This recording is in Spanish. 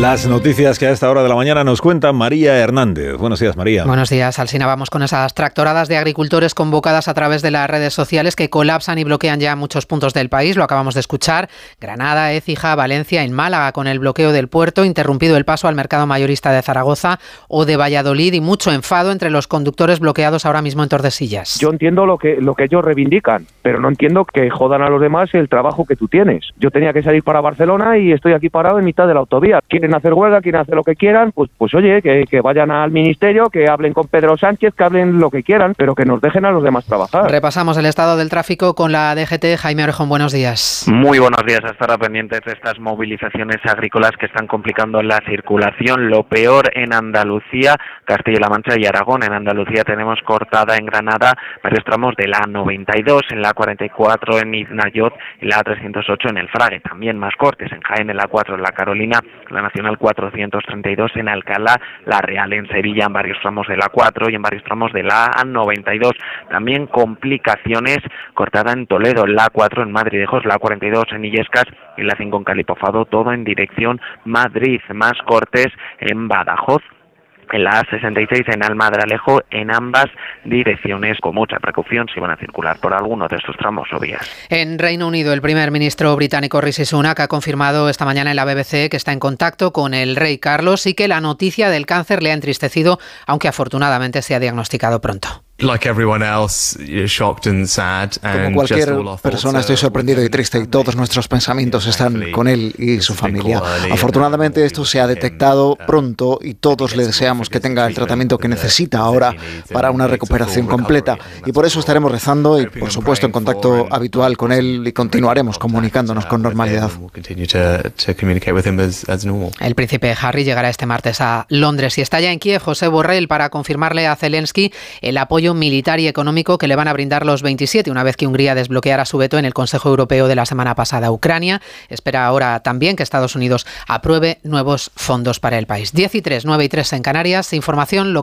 Las noticias que a esta hora de la mañana nos cuenta María Hernández. Buenos días, María. Buenos días, Alsina. Vamos con esas tractoradas de agricultores convocadas a través de las redes sociales que colapsan y bloquean ya muchos puntos del país. Lo acabamos de escuchar. Granada, Écija, Valencia, en Málaga, con el bloqueo del puerto, interrumpido el paso al mercado mayorista de Zaragoza o de Valladolid y mucho enfado entre los conductores bloqueados ahora mismo en Tordesillas. Yo entiendo lo que, lo que ellos reivindican, pero no entiendo que jodan a los demás el trabajo que tú tienes. Yo tenía que salir para Barcelona y estoy aquí parado en mitad de la autovía. Quieren hacer huelga, quieren hacer lo que quieran, pues, pues oye, que, que vayan al ministerio, que hablen con Pedro Sánchez, que hablen lo que quieran, pero que nos dejen a los demás trabajar. Repasamos el estado del tráfico con la DGT. Jaime Orejón, buenos días. Muy buenos días, a estar pendientes de estas movilizaciones agrícolas que están complicando la circulación. Lo peor en Andalucía, Castilla-La Mancha y Aragón. En Andalucía tenemos cortada en Granada varios tramos de la 92, en la 44 en Iznayot y la 308 en el Frague. También más cortes en Jaén, en la 4 en la Carolina, la Nacional 432 en Alcalá, la Real en Sevilla, en varios tramos de la 4 y en varios tramos de la A92. También complicaciones cortada en Toledo, la 4 en Madridejos, la 42 en Illescas y la 5 en Calipofado, todo en dirección Madrid. Más cortes en Badajoz, en la A66 en Almadralejo en ambas direcciones con mucha precaución si van a circular por alguno de estos tramos o vías. En Reino Unido, el primer ministro británico Rishi Sunak ha confirmado esta mañana en la BBC que está en contacto con el rey Carlos y que la noticia del cáncer le ha entristecido, aunque afortunadamente se ha diagnosticado pronto. Como cualquier persona estoy sorprendido y triste y todos nuestros pensamientos están con él y su familia. Afortunadamente esto se ha detectado pronto y todos le deseamos que tenga el tratamiento que necesita ahora para una recuperación completa y por eso estaremos rezando y por supuesto en contacto habitual con él y continuaremos comunicándonos con normalidad. El príncipe Harry llegará este martes a Londres y está ya en Kiev José Borrell para confirmarle a Zelensky el apoyo militar y económico que le van a brindar los 27 una vez que Hungría desbloqueara su veto en el Consejo Europeo de la semana pasada. Ucrania espera ahora también que Estados Unidos apruebe nuevos fondos para el país. 10 y 3, 9 y 3 en Canarias. Información local.